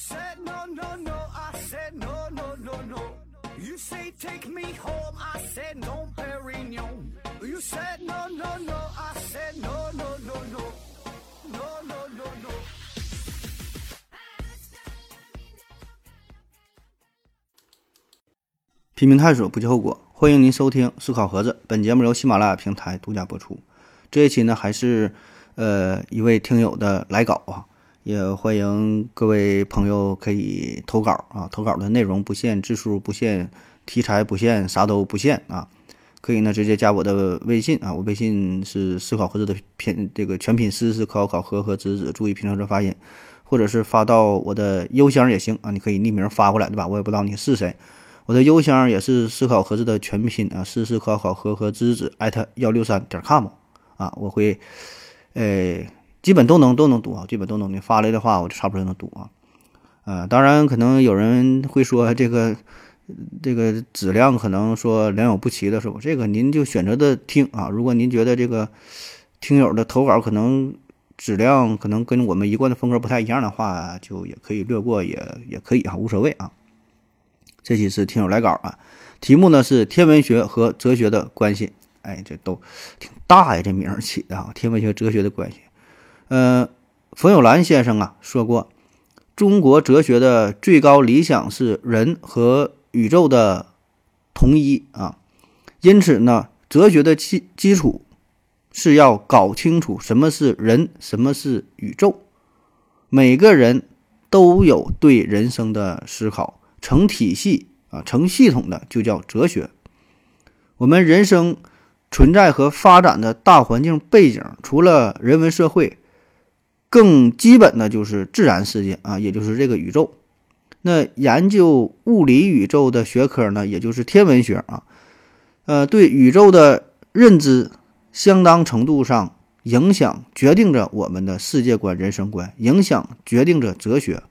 said no, no, no, I said no, no, no, no. You say take me home, I said no, Perignon. You said no, no, no, I said no, no, no, no. No, no, no, no. 拼命探索，不计后果。欢迎您收听《思考盒子》，本节目由喜马拉雅平台独家播出。这一期呢，还是呃一位听友的来稿啊，也欢迎各位朋友可以投稿啊，投稿的内容不限，字数不限，题材不限，啥都不限啊。可以呢，直接加我的微信啊，我微信是思考盒子的拼这个全拼思思考考和和子子，注意平常这发音，或者是发到我的邮箱也行啊，你可以匿名发过来对吧？我也不知道你是谁。我的邮箱也是思考盒子的全拼啊，思思考考和和子子艾特幺六三点 com 啊，我会，呃，基本都能都能读啊，基本都能你发来的话，我就差不多能读啊。呃，当然可能有人会说这个这个质量可能说良莠不齐的是吧？这个您就选择的听啊。如果您觉得这个听友的投稿可能质量可能跟我们一贯的风格不太一样的话，就也可以略过，也也可以啊，无所谓啊。这期是听友来稿啊，题目呢是天文学和哲学的关系。哎，这都挺大呀，这名儿起的啊，天文学哲学的关系。呃，冯友兰先生啊说过，中国哲学的最高理想是人和宇宙的统一啊，因此呢，哲学的基基础是要搞清楚什么是人，什么是宇宙。每个人都有对人生的思考。成体系啊，成系统的就叫哲学。我们人生存在和发展的大环境背景，除了人文社会，更基本的就是自然世界啊，也就是这个宇宙。那研究物理宇宙的学科呢，也就是天文学啊，呃，对宇宙的认知，相当程度上影响决定着我们的世界观、人生观，影响决定着哲学。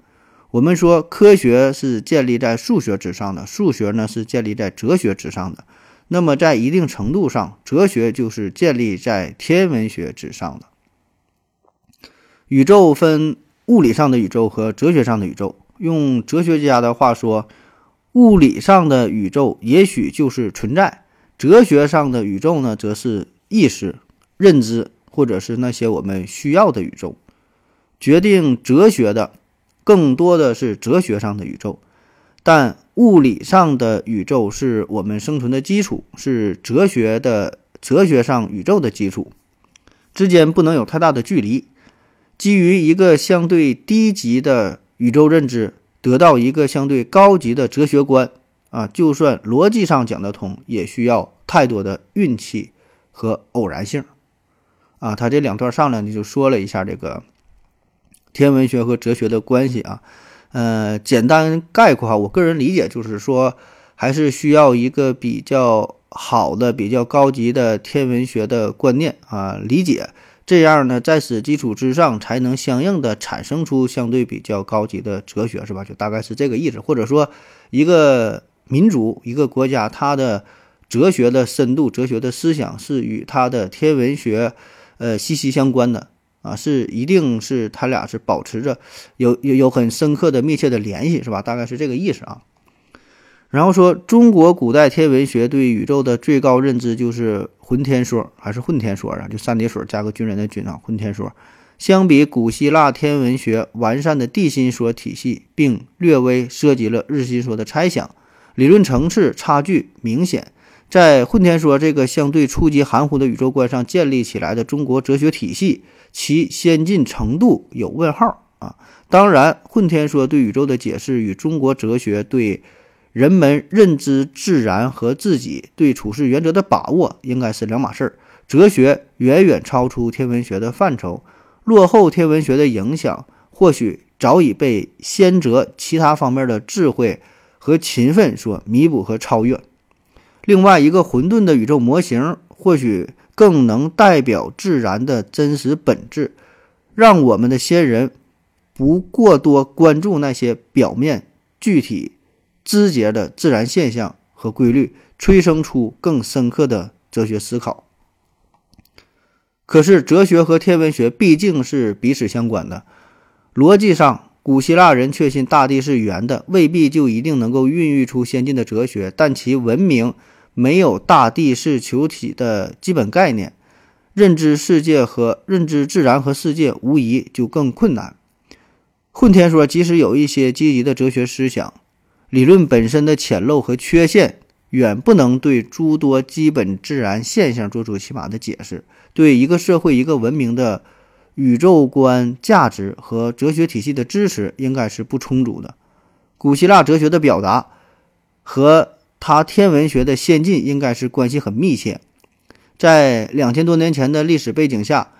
我们说科学是建立在数学之上的，数学呢是建立在哲学之上的。那么在一定程度上，哲学就是建立在天文学之上的。宇宙分物理上的宇宙和哲学上的宇宙。用哲学家的话说，物理上的宇宙也许就是存在，哲学上的宇宙呢，则是意识、认知，或者是那些我们需要的宇宙。决定哲学的。更多的是哲学上的宇宙，但物理上的宇宙是我们生存的基础，是哲学的哲学上宇宙的基础，之间不能有太大的距离。基于一个相对低级的宇宙认知，得到一个相对高级的哲学观啊，就算逻辑上讲得通，也需要太多的运气和偶然性啊。他这两段上来呢，就说了一下这个。天文学和哲学的关系啊，呃，简单概括哈，我个人理解就是说，还是需要一个比较好的、比较高级的天文学的观念啊，理解，这样呢，在此基础之上，才能相应的产生出相对比较高级的哲学，是吧？就大概是这个意思，或者说，一个民族、一个国家，它的哲学的深度、哲学的思想是与它的天文学，呃，息息相关的。啊，是一定是他俩是保持着有有有很深刻的密切的联系，是吧？大概是这个意思啊。然后说中国古代天文学对宇宙的最高认知就是浑天说，还是混天说啊？就三点水加个军人的军啊，混天说。相比古希腊天文学完善的地心说体系，并略微涉及了日心说的猜想，理论层次差距明显。在混天说这个相对初级含糊的宇宙观上建立起来的中国哲学体系。其先进程度有问号啊！当然，混天说对宇宙的解释与中国哲学对人们认知自然和自己对处事原则的把握应该是两码事儿。哲学远远超出天文学的范畴，落后天文学的影响或许早已被先哲其他方面的智慧和勤奋所弥补和超越。另外一个混沌的宇宙模型，或许。更能代表自然的真实本质，让我们的先人不过多关注那些表面、具体、枝节的自然现象和规律，催生出更深刻的哲学思考。可是，哲学和天文学毕竟是彼此相关的，逻辑上、古希腊人确信大地是圆的，未必就一定能够孕育出先进的哲学，但其文明没有大地是球体的基本概念，认知世界和认知自然和世界无疑就更困难。混天说，即使有一些积极的哲学思想，理论本身的浅陋和缺陷，远不能对诸多基本自然现象做出起码的解释，对一个社会、一个文明的。宇宙观、价值和哲学体系的支持应该是不充足的。古希腊哲学的表达和他天文学的先进应该是关系很密切。在两千多年前的历史背景下，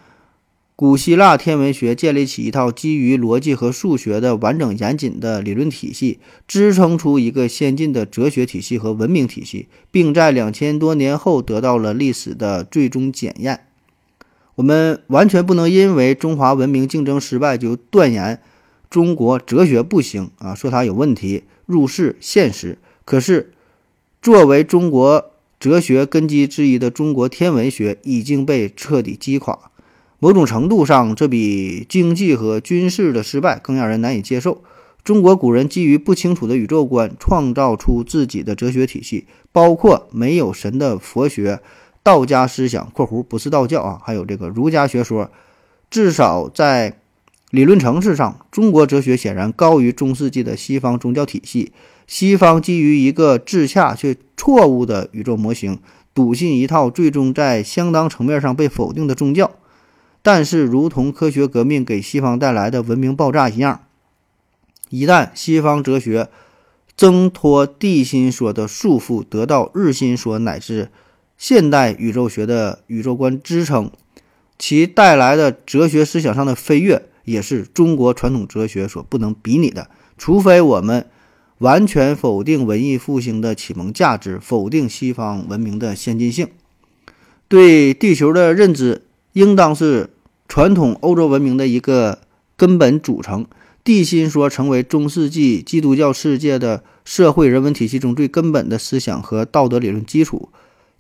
古希腊天文学建立起一套基于逻辑和数学的完整严谨的理论体系，支撑出一个先进的哲学体系和文明体系，并在两千多年后得到了历史的最终检验。我们完全不能因为中华文明竞争失败就断言中国哲学不行啊，说它有问题，入世现实。可是，作为中国哲学根基之一的中国天文学已经被彻底击垮。某种程度上，这比经济和军事的失败更让人难以接受。中国古人基于不清楚的宇宙观，创造出自己的哲学体系，包括没有神的佛学。道家思想（括弧不是道教啊），还有这个儒家学说，至少在理论层次上，中国哲学显然高于中世纪的西方宗教体系。西方基于一个自洽却错误的宇宙模型，笃信一套最终在相当层面上被否定的宗教。但是，如同科学革命给西方带来的文明爆炸一样，一旦西方哲学挣脱地心说的束缚，得到日心说乃至现代宇宙学的宇宙观支撑，其带来的哲学思想上的飞跃，也是中国传统哲学所不能比拟的。除非我们完全否定文艺复兴的启蒙价值，否定西方文明的先进性，对地球的认知应当是传统欧洲文明的一个根本组成。地心说成为中世纪基督教世界的社会人文体系中最根本的思想和道德理论基础。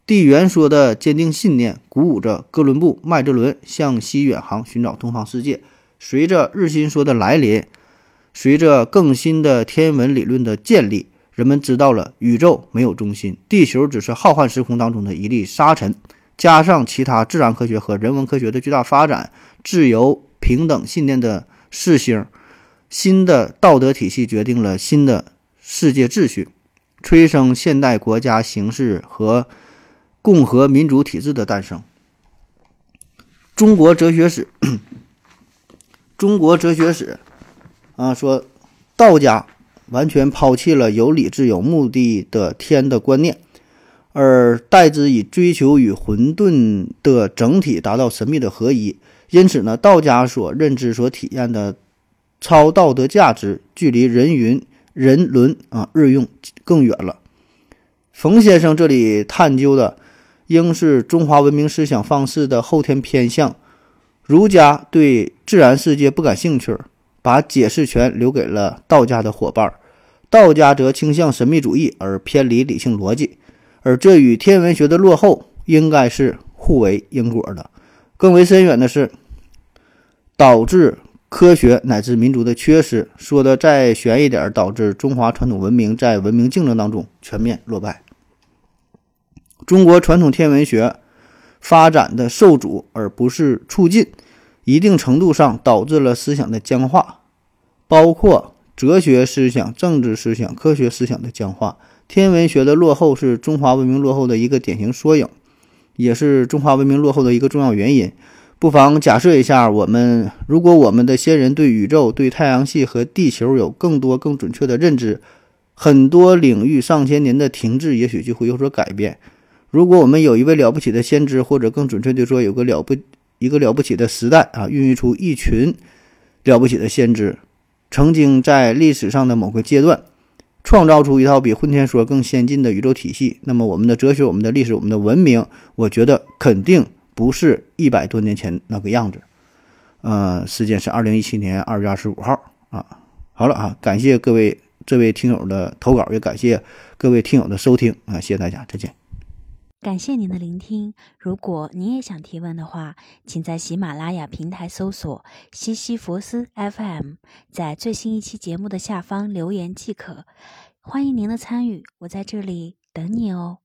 地缘说的坚定信念鼓舞着哥伦布、麦哲伦向西远航，寻找东方世界。随着日心说的来临，随着更新的天文理论的建立，人们知道了宇宙没有中心，地球只是浩瀚时空当中的一粒沙尘。加上其他自然科学和人文科学的巨大发展，自由平等信念的世兴，新的道德体系决定了新的世界秩序，催生现代国家形式和。共和民主体制的诞生。中国哲学史，中国哲学史啊，说道家完全抛弃了有理智、有目的的天的观念，而代之以追求与混沌的整体达到神秘的合一。因此呢，道家所认知、所体验的超道德价值，距离人云人伦啊日用更远了。冯先生这里探究的。应是中华文明思想方式的后天偏向。儒家对自然世界不感兴趣，把解释权留给了道家的伙伴；道家则倾向神秘主义而偏离理性逻辑。而这与天文学的落后应该是互为因果的。更为深远的是，导致科学乃至民族的缺失。说的再玄一点，导致中华传统文明在文明竞争当中全面落败。中国传统天文学发展的受阻而不是促进，一定程度上导致了思想的僵化，包括哲学思想、政治思想、科学思想的僵化。天文学的落后是中华文明落后的一个典型缩影，也是中华文明落后的一个重要原因。不妨假设一下，我们如果我们的先人对宇宙、对太阳系和地球有更多、更准确的认知，很多领域上千年的停滞也许就会有所改变。如果我们有一位了不起的先知，或者更准确的说，有个了不一个了不起的时代啊，孕育出一群了不起的先知，曾经在历史上的某个阶段 创造出一套比混天说更先进的宇宙体系，那么我们的哲学、我们的历史、我们的文明，我觉得肯定不是一百多年前那个样子。呃，时间是二零一七年二月二十五号啊。好了啊，感谢各位这位听友的投稿，也感谢各位听友的收听啊，谢谢大家，再见。感谢您的聆听。如果您也想提问的话，请在喜马拉雅平台搜索“西西弗斯 FM”，在最新一期节目的下方留言即可。欢迎您的参与，我在这里等你哦。